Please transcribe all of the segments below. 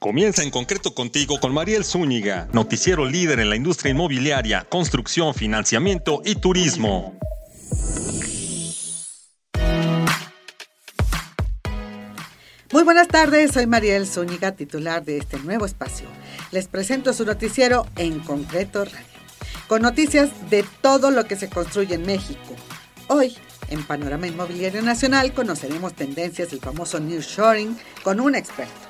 Comienza en concreto contigo con Mariel Zúñiga, noticiero líder en la industria inmobiliaria, construcción, financiamiento y turismo. Muy buenas tardes, soy Mariel Zúñiga, titular de este nuevo espacio. Les presento su noticiero en concreto radio, con noticias de todo lo que se construye en México. Hoy, en Panorama Inmobiliario Nacional, conoceremos tendencias del famoso nearshoring con un experto.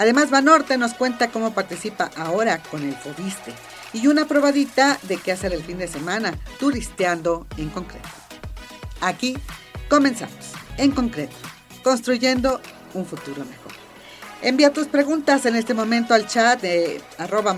Además, Banorte nos cuenta cómo participa ahora con el Fobiste y una probadita de qué hacer el fin de semana, turisteando en concreto. Aquí comenzamos, en concreto, construyendo un futuro mejor. Envía tus preguntas en este momento al chat de arroba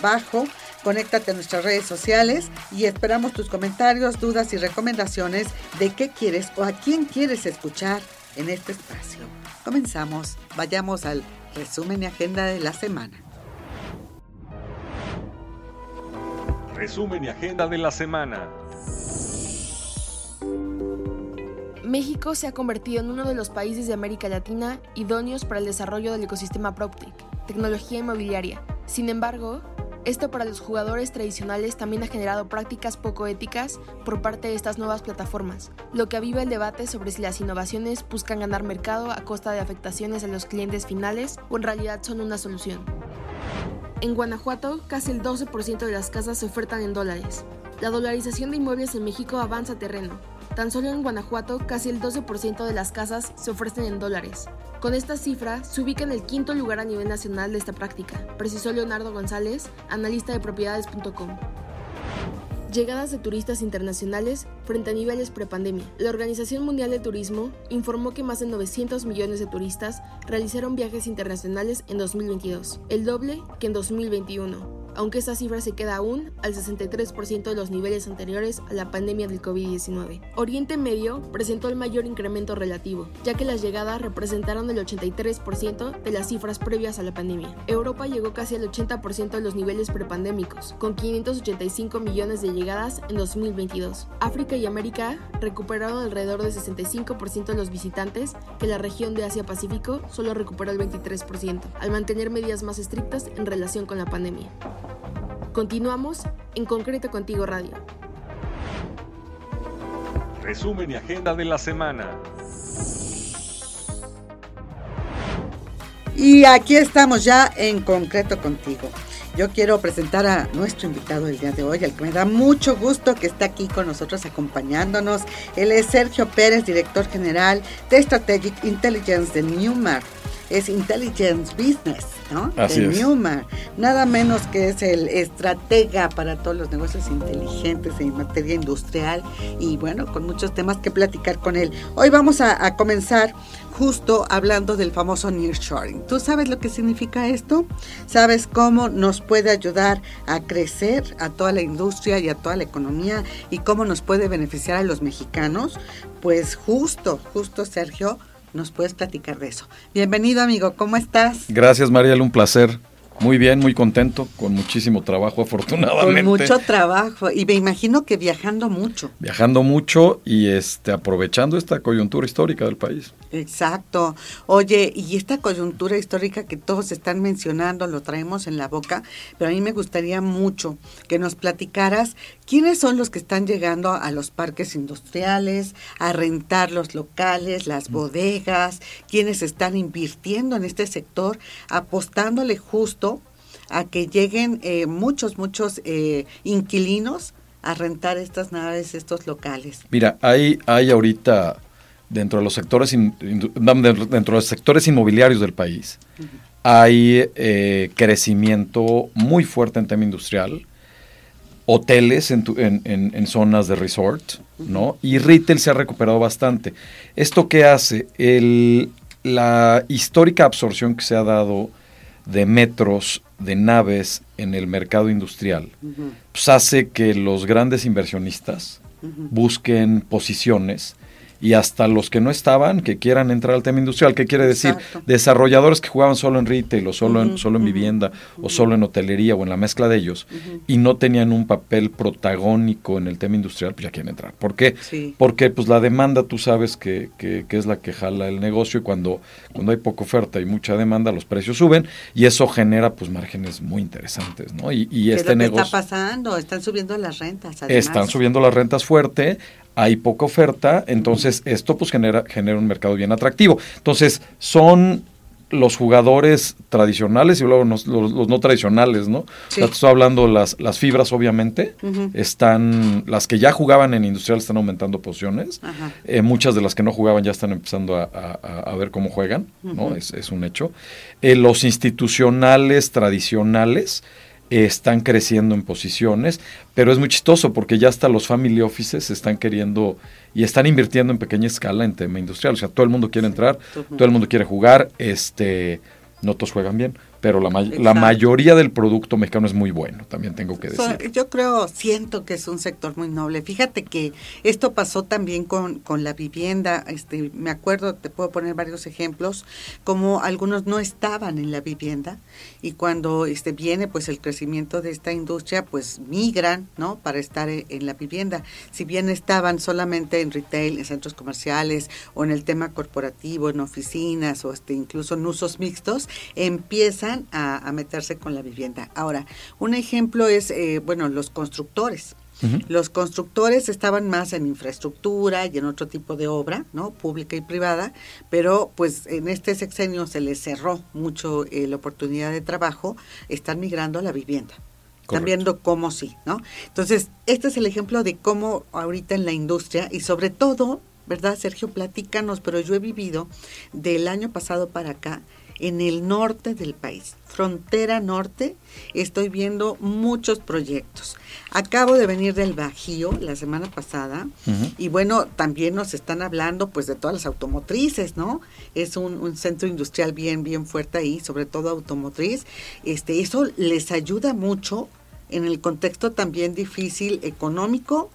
bajo Conéctate a nuestras redes sociales y esperamos tus comentarios, dudas y recomendaciones de qué quieres o a quién quieres escuchar en este espacio. Comenzamos. Vayamos al resumen y agenda de la semana. Resumen y agenda de la semana. México se ha convertido en uno de los países de América Latina idóneos para el desarrollo del ecosistema PropTech, tecnología inmobiliaria. Sin embargo, esto para los jugadores tradicionales también ha generado prácticas poco éticas por parte de estas nuevas plataformas, lo que aviva el debate sobre si las innovaciones buscan ganar mercado a costa de afectaciones a los clientes finales o en realidad son una solución. En Guanajuato, casi el 12% de las casas se ofertan en dólares. La dolarización de inmuebles en México avanza terreno, Tan solo en Guanajuato, casi el 12% de las casas se ofrecen en dólares. Con esta cifra, se ubica en el quinto lugar a nivel nacional de esta práctica, precisó Leonardo González, analista de propiedades.com. Llegadas de turistas internacionales frente a niveles prepandemia. La Organización Mundial de Turismo informó que más de 900 millones de turistas realizaron viajes internacionales en 2022, el doble que en 2021 aunque esta cifra se queda aún al 63% de los niveles anteriores a la pandemia del COVID-19. Oriente Medio presentó el mayor incremento relativo, ya que las llegadas representaron el 83% de las cifras previas a la pandemia. Europa llegó casi al 80% de los niveles prepandémicos, con 585 millones de llegadas en 2022. África y América recuperaron alrededor del 65% de los visitantes, que la región de Asia-Pacífico solo recuperó el 23%, al mantener medidas más estrictas en relación con la pandemia. Continuamos en Concreto Contigo Radio. Resumen y agenda de la semana. Y aquí estamos ya en Concreto Contigo. Yo quiero presentar a nuestro invitado el día de hoy, al que me da mucho gusto que está aquí con nosotros acompañándonos. Él es Sergio Pérez, director general de Strategic Intelligence de Newmark es Intelligence Business, ¿no? Así de Newman. Nada menos que es el estratega para todos los negocios inteligentes en materia industrial y bueno, con muchos temas que platicar con él. Hoy vamos a, a comenzar justo hablando del famoso nearshoring. ¿Tú sabes lo que significa esto? ¿Sabes cómo nos puede ayudar a crecer a toda la industria y a toda la economía y cómo nos puede beneficiar a los mexicanos? Pues justo, justo Sergio, nos puedes platicar de eso. Bienvenido amigo, ¿cómo estás? Gracias Mariel, un placer. Muy bien, muy contento, con muchísimo trabajo afortunadamente. Con mucho trabajo y me imagino que viajando mucho. Viajando mucho y este aprovechando esta coyuntura histórica del país. Exacto. Oye, y esta coyuntura histórica que todos están mencionando, lo traemos en la boca, pero a mí me gustaría mucho que nos platicaras quiénes son los que están llegando a los parques industriales, a rentar los locales, las bodegas, quiénes están invirtiendo en este sector, apostándole justo a que lleguen eh, muchos, muchos eh, inquilinos a rentar estas naves, estos locales. Mira, hay, hay ahorita dentro de los sectores dentro de los sectores inmobiliarios del país hay eh, crecimiento muy fuerte en tema industrial hoteles en, en, zonas de resort no y retail se ha recuperado bastante. Esto qué hace el, la histórica absorción que se ha dado de metros de naves en el mercado industrial pues hace que los grandes inversionistas busquen posiciones y hasta los que no estaban que quieran entrar al tema industrial. ¿Qué quiere decir? Exacto. Desarrolladores que jugaban solo en retail o solo, en, solo en vivienda o solo en hotelería o en la mezcla de ellos y no tenían un papel protagónico en el tema industrial, pues ya quieren entrar. ¿Por qué? Sí. Porque pues la demanda tú sabes que, que- que es la que jala el negocio y cuando, cuando hay poca oferta y mucha demanda los precios suben y eso genera pues márgenes muy interesantes, ¿no? Y, y ¿Qué este que negocio... está pasando? Están subiendo las rentas. además. Están subiendo las rentas fuerte, hay poca oferta, entonces esto pues genera, genera un mercado bien atractivo. Entonces son los jugadores tradicionales y luego los, los no tradicionales, ¿no? O sea, Sí. te estoy hablando las, las fibras obviamente, están, las que ya jugaban en industrial están aumentando posiciones, eh, muchas de las que no jugaban ya están empezando a, a- ver cómo juegan, ¿no? Es, es un hecho. Eh, los institucionales tradicionales están creciendo en posiciones, pero es muy chistoso porque ya hasta los family offices están queriendo y están invirtiendo en pequeña escala en tema industrial. O sea, todo el mundo quiere entrar, todo el mundo quiere jugar, este, no todos juegan bien, pero la, may- la Exacto. mayoría del producto mexicano es muy bueno, también tengo que So- decir. yo creo, siento que es un sector muy noble. Fíjate que esto pasó también con, con la vivienda. Este, me acuerdo, te puedo poner varios ejemplos, como algunos no estaban en la vivienda y cuando este viene pues el crecimiento de esta industria, pues migran, ¿no? Para estar e- en la vivienda. Si bien estaban solamente en retail, en centros comerciales o en el tema corporativo, en oficinas o este incluso en usos mixtos, empiezan a, a meterse con la vivienda. Ahora, un ejemplo es, eh, bueno, los constructores. Los constructores estaban más en infraestructura y en otro tipo de obra, ¿no? Pública y privada, pero pues en este sexenio se les cerró mucho eh, la oportunidad de trabajo, están migrando a la vivienda. Están viendo cómo sí, ¿no? Entonces, este es el ejemplo de cómo ahorita en la industria y sobre todo, ¿verdad, Sergio? Platícanos, pero yo he vivido del año pasado para acá en el norte del país, frontera norte, estoy viendo muchos proyectos. Acabo de venir del Bajío la semana pasada y bueno, también nos están hablando pues de todas las automotrices, ¿no? Es un, un centro industrial bien, bien fuerte ahí, sobre todo automotriz. Este, eso les ayuda mucho en el contexto también difícil económico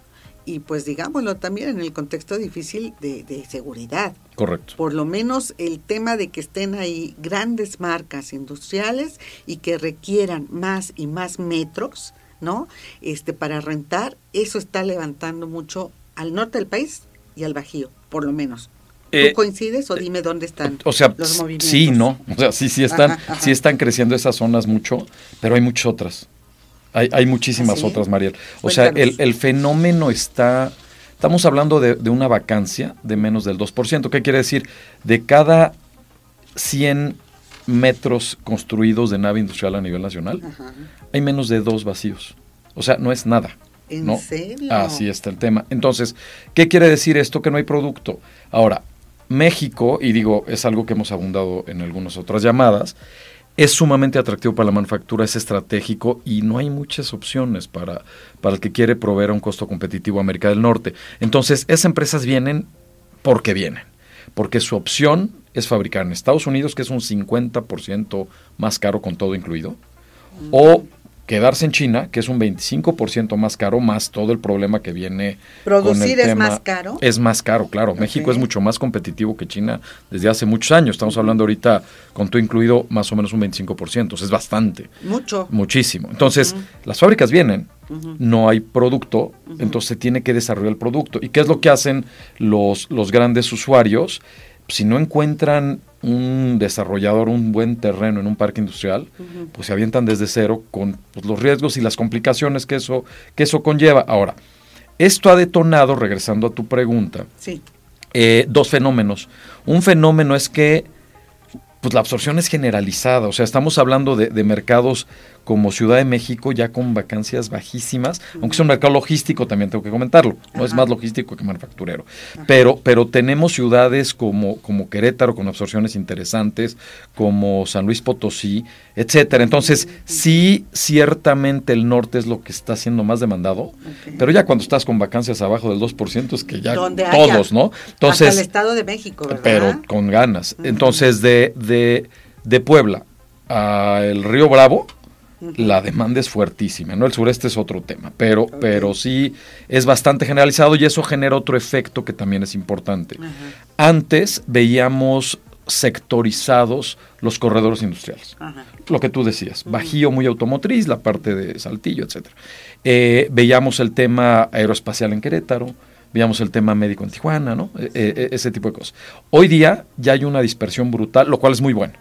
y pues digámoslo también en el contexto difícil de, de seguridad Correcto. por lo menos el tema de que estén ahí grandes marcas industriales y que requieran más y más metros, ¿no? Este para rentar, eso está levantando mucho al norte del país y al Bajío, por lo menos. ¿Tú Eh, coincides o dime dónde están O sea, los movimientos? sí, no. O sea, sí, sí están, Ajá, ajá. sí están creciendo esas zonas mucho, pero hay muchas otras. Hay, hay muchísimas ¿Ah, sí? otras, Mariel. O sea, el, el fenómeno está. Estamos hablando de, de una vacancia de menos del 2%. ¿Qué quiere decir? De cada 100 metros construidos de nave industrial a nivel nacional, Ajá. hay menos de dos vacíos. O sea, no es nada. ¿En ¿no? serio? Así está el tema. Entonces, ¿qué quiere decir esto? Que no hay producto. Ahora, México, y digo, es algo que hemos abundado en algunas otras llamadas, es sumamente atractivo para la manufactura, es estratégico y no hay muchas opciones para, para el que quiere proveer a un costo competitivo a América del Norte. Entonces, esas empresas vienen porque vienen, porque su opción es fabricar en Estados Unidos, que es un 50% más caro con todo incluido, o quedarse en China, que es un 25% más caro, más todo el problema que viene. ¿Producir con el es tema. más caro? Es más caro, claro. México es mucho más competitivo que China desde hace muchos años. Estamos hablando ahorita, con todo incluido, más o menos un 25%. O sea, es bastante, Mucho. muchísimo. Entonces, las fábricas vienen, no hay producto, entonces se tiene que desarrollar el producto. ¿Y qué es lo que hacen los, los grandes usuarios? Si no encuentran un desarrollador, un buen terreno en un parque industrial, pues se avientan desde cero con pues, los riesgos y las complicaciones que eso, que eso conlleva. Ahora, esto ha detonado, regresando a tu pregunta, Sí. eh, dos fenómenos. Un fenómeno es que pues la absorción es generalizada, o sea, estamos hablando de, de mercados como Ciudad de México ya con vacancias bajísimas, aunque es un mercado logístico, también tengo que comentarlo, no es más logístico que manufacturero, pero, pero tenemos ciudades como, como Querétaro con absorciones interesantes, como San Luis Potosí, etcétera. Entonces, sí, ciertamente el norte es lo que está siendo más demandado, pero ya cuando estás con vacancias abajo del 2% es que ya Donde todos, ¿no? Hasta Entonces, el Estado de México, ¿verdad? pero con ganas. Entonces, de, de, de Puebla a el Río Bravo, la demanda es fuertísima, ¿no? El sureste es otro tema, pero, pero sí es bastante generalizado y eso genera otro efecto que también es importante. Antes veíamos sectorizados los corredores industriales. Lo que tú decías, Bajío muy automotriz, la parte de Saltillo, etc. Eh, veíamos el tema aeroespacial en Querétaro, veíamos el tema médico en Tijuana, ¿no? Eh, eh, ese tipo de cosas. Hoy día ya hay una dispersión brutal, lo cual es muy bueno.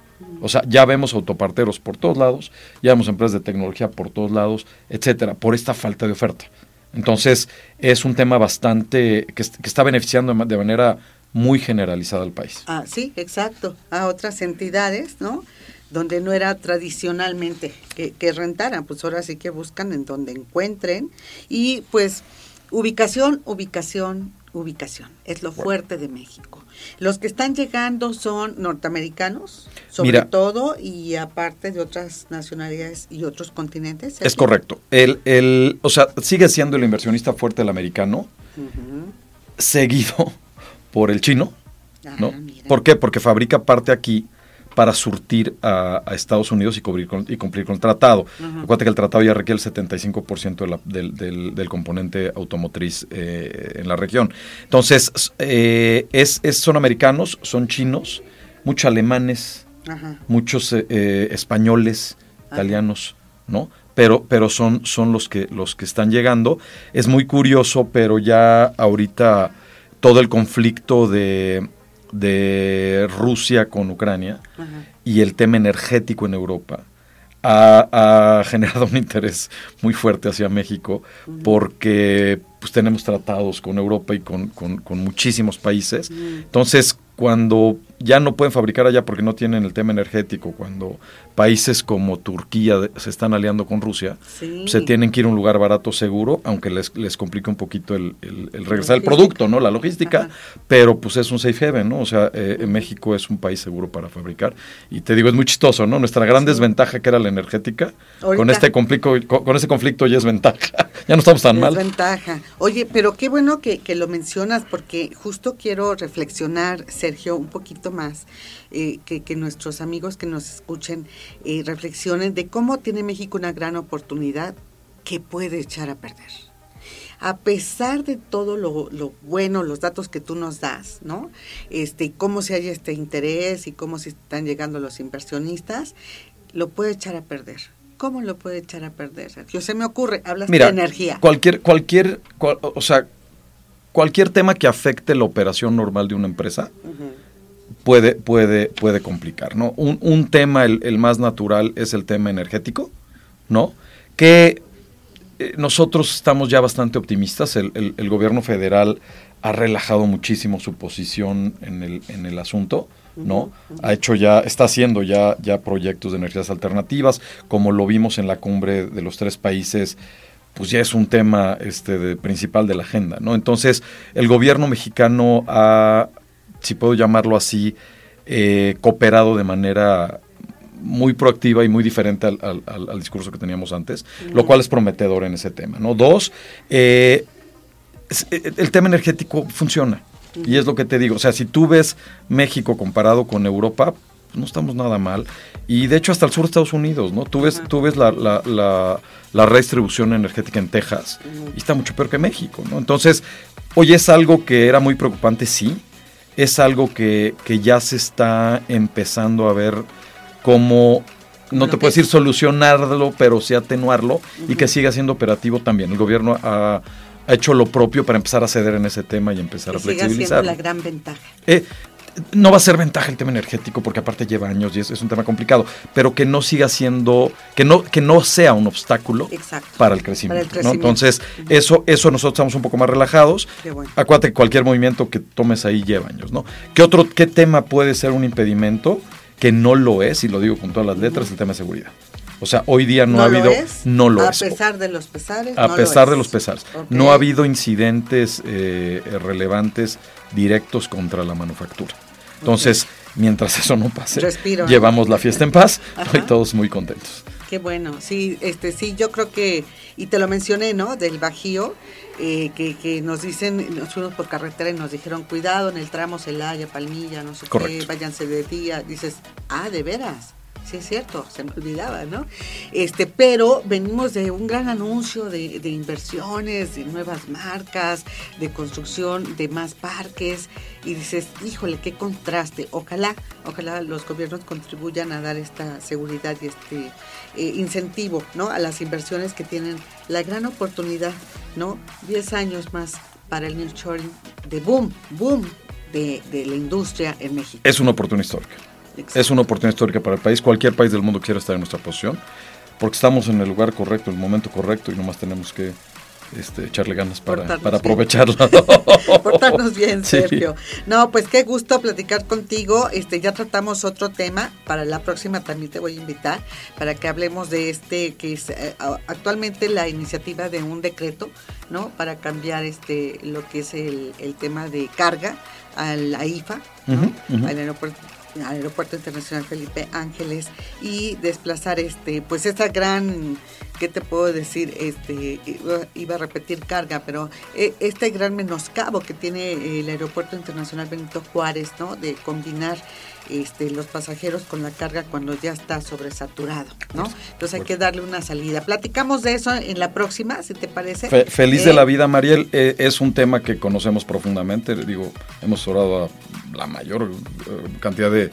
O sea, ya vemos autoparteros por todos lados, ya vemos empresas de tecnología por todos lados, etcétera, por esta falta de oferta. Entonces, es un tema bastante que, está beneficiando de manera muy generalizada al país. Ah, sí, exacto. A otras entidades, ¿no? Donde no era tradicionalmente que, que rentaran, pues ahora sí que buscan en donde encuentren. Y pues ubicación, ubicación, ubicación. Es lo fuerte de México. Los que están llegando son norteamericanos, sobre todo, y aparte de otras nacionalidades y otros continentes. Es correcto. El, el, o sea, sigue siendo el inversionista fuerte el americano, seguido por el chino. Ah, ¿no? ¿Por qué? Porque fabrica parte aquí para surtir a, Estados Unidos y, cubrir y cumplir con el tratado. Acuérdate que el tratado ya requiere el 75% del, componente automotriz eh, en la región. Entonces, eh, es, son americanos, son chinos, muchos alemanes, muchos eh, españoles, italianos, ¿no? Pero, pero son, son los, que, los que están llegando. Es muy curioso, pero ya ahorita todo el conflicto de de Rusia con Ucrania y el tema energético en Europa ha, generado un interés muy fuerte hacia México porque pues tenemos tratados con Europa y con, con muchísimos países. Entonces, cuando ya no pueden fabricar allá porque no tienen el tema energético, cuando países como Turquía se están aliando con Rusia, se tienen que ir a un lugar barato seguro, aunque les, les complique un poquito el, regresar el producto, ¿no? La logística, pero pues es un safe haven, ¿no? O sea, eh, México es un país seguro para fabricar. Y te digo, es muy chistoso, ¿no? Nuestra gran desventaja que era la energética, con este conflicto, con, ese conflicto ya es ventaja. ya no estamos tan mal. Es ventaja. Oye, pero qué bueno que, que lo mencionas porque justo quiero reflexionar, Sergio, un poquito más, eh, que, nuestros amigos que nos escuchen eh, reflexionen de cómo tiene México una gran oportunidad que puede echar a perder. A pesar de todo lo, bueno, los datos que tú nos das, ¿no? Este, cómo se hay este interés y cómo se están llegando los inversionistas, lo puede echar a perder. ¿Cómo lo puede echar a perder? Yo se me ocurre, hablas de energía. Cualquier, cualquier, o sea, cualquier tema que afecte la operación normal de una empresa, puede, puede, puede complicar, ¿no? Un, tema, el, más natural, es el tema energético, ¿no? Que eh, nosotros estamos ya bastante optimistas, el, el, gobierno federal ha relajado muchísimo su posición en el, en el asunto, ¿no? Ha hecho ya, está haciendo ya, ya proyectos de energías alternativas, como lo vimos en la cumbre de los tres países, pues ya es un tema este, principal de la agenda, ¿no? Entonces, el gobierno mexicano ha, si puedo llamarlo así, eh, cooperado de manera muy proactiva y muy diferente al, discurso que teníamos antes, lo cual es prometedor en ese tema. ¿no? Dos, eh, eh, el tema energético funciona. Y es lo que te digo, o sea, si tú ves México comparado con Europa, pues no estamos nada mal. Y de hecho hasta el sur de Estados Unidos, ¿no? Tú ves, tú ves la, la, la, redistribución energética en Texas y está mucho peor que México, ¿no? Entonces, hoy es algo que era muy preocupante, sí, es algo que, ya se está empezando a ver como, no te puedes decir solucionarlo, pero sí atenuarlo y que siga siendo operativo también. El gobierno ha, hecho lo propio para empezar a ceder en ese tema y empezar a flexibilizar. la gran ventaja. Eh, no va a ser ventaja el tema energético porque aparte lleva años y es, un tema complicado, pero que no siga siendo, que no, que no sea un obstáculo para el crecimiento. Entonces, eso, eso nosotros estamos un poco más relajados. Acuérdate que cualquier movimiento que tomes ahí lleva años, ¿no? ¿Qué otro, qué tema puede ser un impedimento? Que no lo es, y lo digo con todas las letras, el tema de seguridad. O sea, hoy día no, ha habido, no lo es. A pesar de los pesares. A pesar de los pesares. No ha habido incidentes eh, relevantes directos contra la manufactura. Entonces, mientras eso no pase, llevamos la fiesta en paz y todos muy contentos. Qué bueno, sí, este, sí, yo creo que, y te lo mencioné, ¿no? Del Bajío, eh, que, nos dicen, nos fuimos por carretera y nos dijeron, cuidado en el tramo Celaya, Palmilla, no sé qué, váyanse de día. Dices, ah, de veras. Sí es cierto, se me olvidaba, ¿no? Este, pero venimos de un gran anuncio de, inversiones, de nuevas marcas, de construcción de más parques, y dices, híjole, qué contraste. Ojalá, ojalá los gobiernos contribuyan a dar esta seguridad y este eh, incentivo, ¿no? A las inversiones que tienen la gran oportunidad, ¿no? 10 años más para el nearshoring de boom, boom de, de la industria en México. Es una oportunidad histórica. Es una oportunidad histórica para el país. Cualquier país del mundo quiere estar en nuestra posición, porque estamos en el lugar correcto, en el momento correcto y nomás tenemos que este, echarle ganas para, para aprovecharlo. Portarnos bien, Sergio. No, pues qué gusto platicar contigo. Este, ya tratamos otro tema. Para la próxima también te voy a invitar para que hablemos de este, que es eh, actualmente la iniciativa de un decreto, ¿no? Para cambiar este, lo que es el, el tema de carga a la IFA, al aeropuerto al aeropuerto internacional Felipe Ángeles y desplazar este pues esa gran qué te puedo decir este iba, a repetir carga pero eh, este gran menoscabo que tiene el aeropuerto internacional Benito Juárez no de combinar este, los pasajeros con la carga cuando ya está sobresaturado, ¿no? Entonces hay que darle una salida. Platicamos de eso en la próxima, si te parece. feliz de la eh, vida, Mariel. Eh, es un tema que conocemos profundamente. Digo, hemos orado a la mayor cantidad de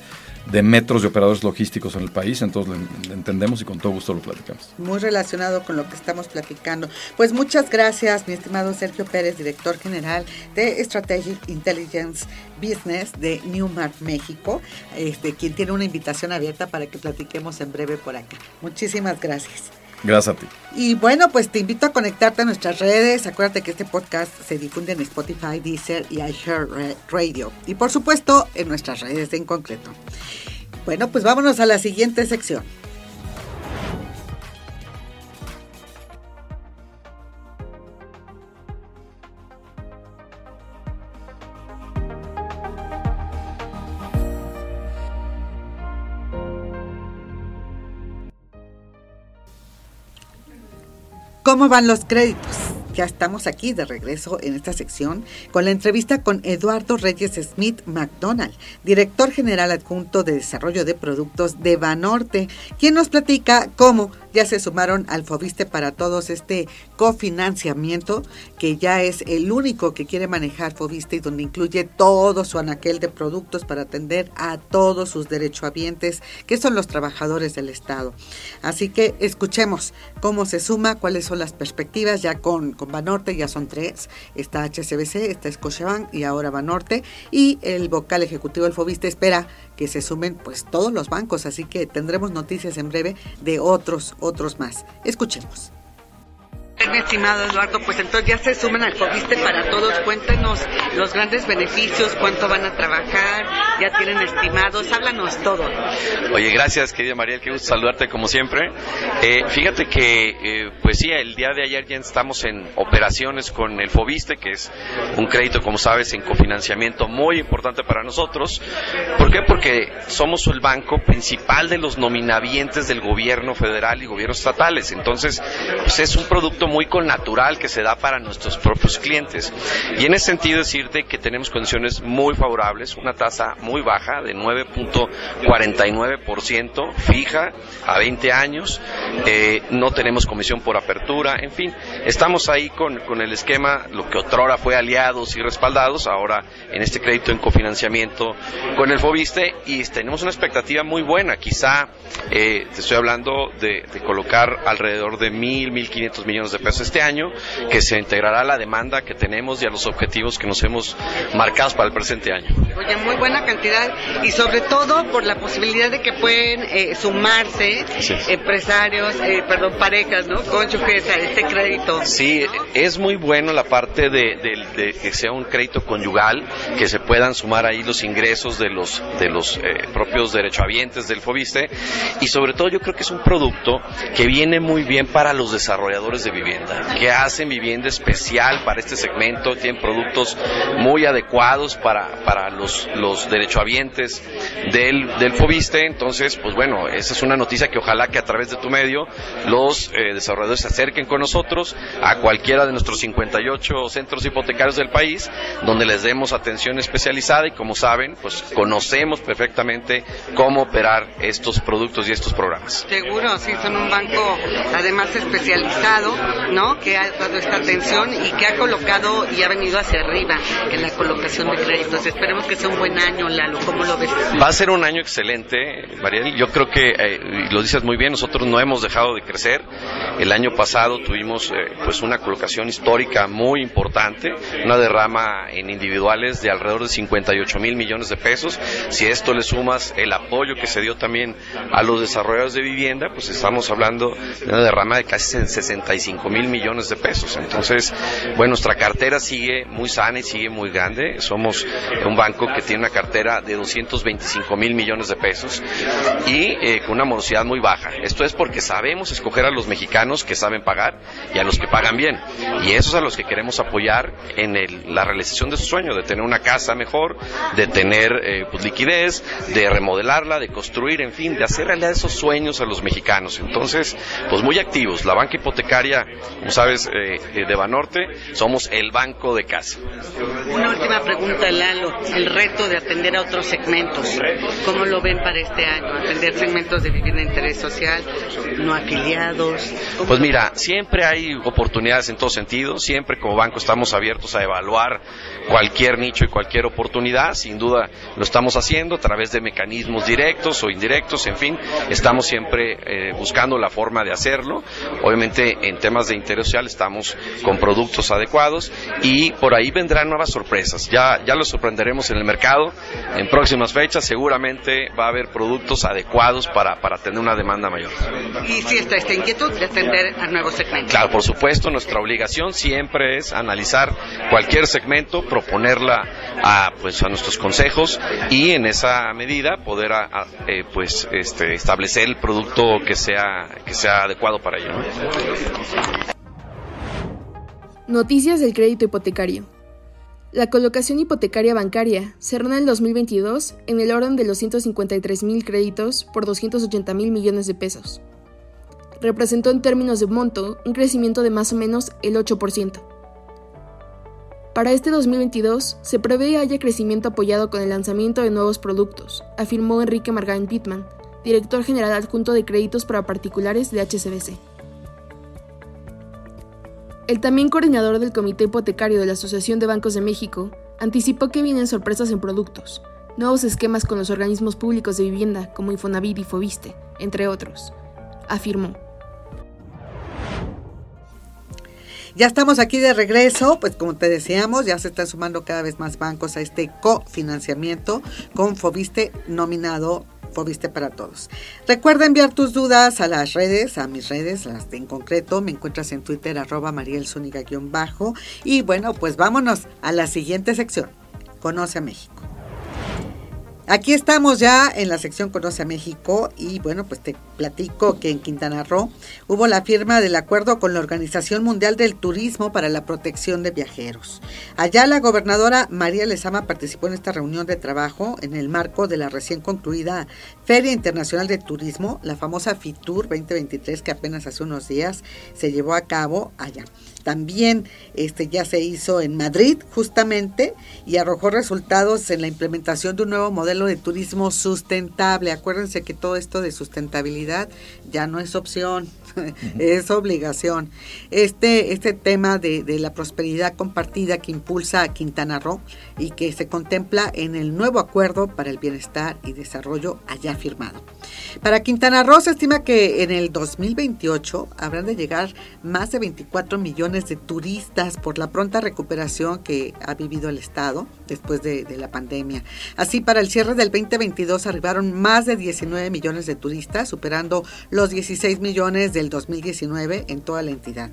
de metros de operadores logísticos en el país, entonces lo entendemos y con todo gusto lo platicamos. Muy relacionado con lo que estamos platicando. Pues muchas gracias, mi estimado Sergio Pérez, director general de Strategic Intelligence Business de Newmark México, este, quien tiene una invitación abierta para que platiquemos en breve por acá. Muchísimas gracias. Gracias a ti. Y bueno, pues te invito a conectarte a nuestras redes. Acuérdate que este podcast se difunde en Spotify, Deezer y Radio Y por supuesto, en nuestras redes en concreto. Bueno, pues vámonos a la siguiente sección. ¿Cómo van los créditos? Ya estamos aquí de regreso en esta sección con la entrevista con Eduardo Reyes Smith McDonald, director general adjunto de desarrollo de productos de Banorte, quien nos platica cómo ya se sumaron al Fobiste para Todos este cofinanciamiento, que ya es el único que quiere manejar Fobiste y donde incluye todo su anaquel de productos para atender a todos sus derechohabientes, que son los trabajadores del Estado. Así que escuchemos cómo se suma, cuáles son las perspectivas, ya con, con Banorte ya son tres, está HCBC, está Scotiabank y ahora Banorte, y el vocal ejecutivo del Fobiste espera que se sumen pues todos los bancos, así que tendremos noticias en breve de otros, otros más. Escuchemos. Mi estimado Eduardo, pues entonces ya se suman al Fobiste para todos. Cuéntenos los grandes beneficios, cuánto van a trabajar, ya tienen estimados, háblanos todo. Oye, gracias querida María, qué gusto saludarte como siempre. Eh, fíjate que, eh, pues sí, el día de ayer ya estamos en operaciones con el Fobiste, que es un crédito, como sabes, en cofinanciamiento muy importante para nosotros. ¿Por qué? Porque somos el banco principal de los nominavientes del gobierno federal y gobiernos estatales. Entonces, pues es un producto muy natural que se da para nuestros propios clientes. Y en ese sentido decirte que tenemos condiciones muy favorables, una tasa muy baja de 9.49% fija a 20 años, eh, no tenemos comisión por apertura, en fin, estamos ahí con, con el esquema, lo que otrora fue aliados y respaldados, ahora en este crédito en cofinanciamiento con el Fobiste y tenemos una expectativa muy buena, quizá eh, te estoy hablando de, de colocar alrededor de mil, mil quinientos millones de pesos este año, que se integrará a la demanda que tenemos y a los objetivos que nos hemos marcado para el presente año. Oye, muy buena cantidad y sobre todo por la posibilidad de que pueden eh, sumarse empresarios, eh, perdón, parejas, ¿no? Cónyuges a este crédito. Sí, es muy bueno la parte de, que sea un crédito conyugal, que se puedan sumar ahí los ingresos de los, de los eh, propios derechohabientes del FOBISTE y sobre todo yo creo que es un producto que viene muy bien para los desarrolladores de vivienda que hacen vivienda especial para este segmento, tienen productos muy adecuados para, para los, los derechohabientes del, del FOBISTE. Entonces, pues bueno, esa es una noticia que ojalá que a través de tu medio los eh, desarrolladores se acerquen con nosotros a cualquiera de nuestros 58 centros hipotecarios del país, donde les demos atención especializada y como saben, pues conocemos perfectamente cómo operar estos productos y estos programas. Seguro, sí, son un banco además especializado, ¿no? Que ha dado esta atención y que ha colocado y ha venido hacia arriba en la colocación de créditos. Esperemos que sea un buen año, Lalo. ¿Cómo lo ves? Va a ser un año excelente, Mariel. Yo creo que, eh, lo dices muy bien, nosotros no hemos dejado de crecer. El año pasado tuvimos eh, pues una colocación histórica muy importante, una derrama en individuales de alrededor de 58 mil millones de pesos. Si esto le sumas el apoyo que se dio también a los desarrolladores de vivienda, pues estamos hablando de una derrama de casi 65 mil millones de pesos. Entonces, bueno, nuestra cartera sigue muy sana y sigue muy grande. Somos un banco que tiene una cartera de 225 mil millones de pesos y eh, con una morosidad muy baja. Esto es porque sabemos escoger a los mexicanos que saben pagar y a los que pagan bien. Y esos a los que queremos apoyar en la realización de su sueño, de tener una casa mejor, de tener eh, pues, liquidez, de remodelarla, de construir, en fin, de hacer realidad esos sueños a los mexicanos. Entonces, pues muy activos. La banca hipotecaria, como sabes, eh, de Banorte, somos el banco de casa. Una última pregunta, Lalo. El reto de atender a otros segmentos. ¿Cómo lo ven para este año? Atender segmentos de vivienda de interés social, no afiliados. Pues mira, siempre hay oportunidades en todo sentido. Siempre como banco estamos abiertos a evaluar cualquier nicho y cualquier oportunidad. Sin duda lo estamos haciendo a través de mecanismos directos o indirectos. En fin, estamos siempre eh, buscando la forma de hacerlo. Obviamente en temas de interés social estamos con productos adecuados y por ahí vendrán nuevas sorpresas. Ya, ya los sorprenderemos en el mercado en próximas fechas. Seguramente va a haber productos adecuados para, para tener una demanda mayor. Y si está esta inquietud de atender a nuevos segmentos. Claro, por supuesto, nuestra obligación siempre es analizar cualquier segmento, proponerla a, pues, a nuestros consejos y en esa medida poder eh, pues, este, establecer el producto que sea, que sea adecuado para ello. Noticias del crédito hipotecario. La colocación hipotecaria bancaria cerró en el 2022 en el orden de los 153 mil créditos por 280 mil millones de pesos. Representó en términos de monto un crecimiento de más o menos el 8%. Para este 2022 se prevé haya crecimiento apoyado con el lanzamiento de nuevos productos, afirmó Enrique Margain Pittman, director general adjunto de créditos para particulares de HCBC. El también coordinador del Comité Hipotecario de la Asociación de Bancos de México anticipó que vienen sorpresas en productos, nuevos esquemas con los organismos públicos de vivienda como Infonavit y Fobiste, entre otros. Afirmó. Ya estamos aquí de regreso, pues como te decíamos, ya se están sumando cada vez más bancos a este cofinanciamiento con Fobiste nominado Fobiste para todos. Recuerda enviar tus dudas a las redes, a mis redes, las de en concreto. Me encuentras en Twitter, arroba bajo Y bueno, pues vámonos a la siguiente sección. Conoce a México. Aquí estamos ya en la sección Conoce a México y bueno, pues te platico que en Quintana Roo hubo la firma del acuerdo con la Organización Mundial del Turismo para la Protección de Viajeros. Allá la gobernadora María Lezama participó en esta reunión de trabajo en el marco de la recién concluida Feria Internacional de Turismo, la famosa FITUR 2023 que apenas hace unos días se llevó a cabo allá. También este ya se hizo en Madrid justamente y arrojó resultados en la implementación de un nuevo modelo de turismo sustentable. Acuérdense que todo esto de sustentabilidad ya no es opción, es obligación. Este, este tema de, de, la prosperidad compartida que impulsa Quintana Roo y que se contempla en el nuevo acuerdo para el bienestar y desarrollo allá firmado. Para Quintana Roo se estima que en el 2028 habrán de llegar más de 24 millones de turistas por la pronta recuperación que ha vivido el Estado después de, de la pandemia. Así, para el cierre del 2022 arribaron más de 19 millones de turistas, superando los 16 millones del 2019 en toda la entidad.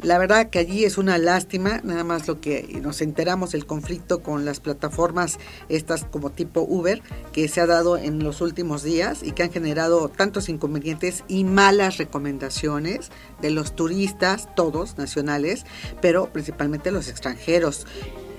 La verdad que allí es una lástima, nada más lo que nos enteramos el conflicto con las plataformas estas como tipo Uber que se ha dado en los últimos días y que han generado tantos inconvenientes y malas recomendaciones de los turistas, todos nacionales, pero principalmente los extranjeros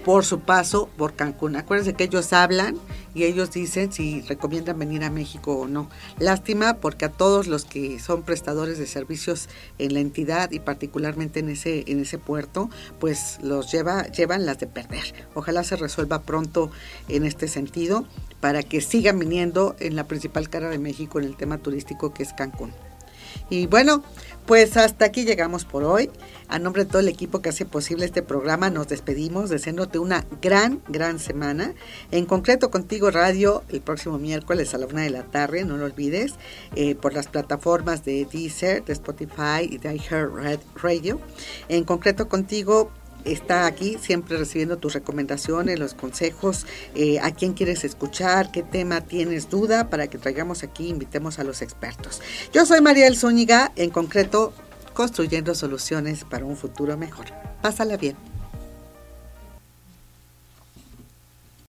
por su paso por Cancún. Acuérdense que ellos hablan y ellos dicen si recomiendan venir a México o no. Lástima porque a todos los que son prestadores de servicios en la entidad y particularmente en ese en ese puerto, pues los lleva llevan las de perder. Ojalá se resuelva pronto en este sentido para que sigan viniendo en la principal cara de México en el tema turístico que es Cancún. Y bueno, pues hasta aquí llegamos por hoy. A nombre de todo el equipo que hace posible este programa, nos despedimos deseándote una gran, gran semana. En concreto contigo Radio el próximo miércoles a la una de la tarde, no lo olvides, eh, por las plataformas de Deezer, de Spotify y de Radio. En concreto contigo está aquí siempre recibiendo tus recomendaciones, los consejos, eh, a quién quieres escuchar, qué tema tienes duda, para que traigamos aquí, invitemos a los expertos. Yo soy Mariel Zúñiga, en concreto, construyendo soluciones para un futuro mejor. Pásala bien.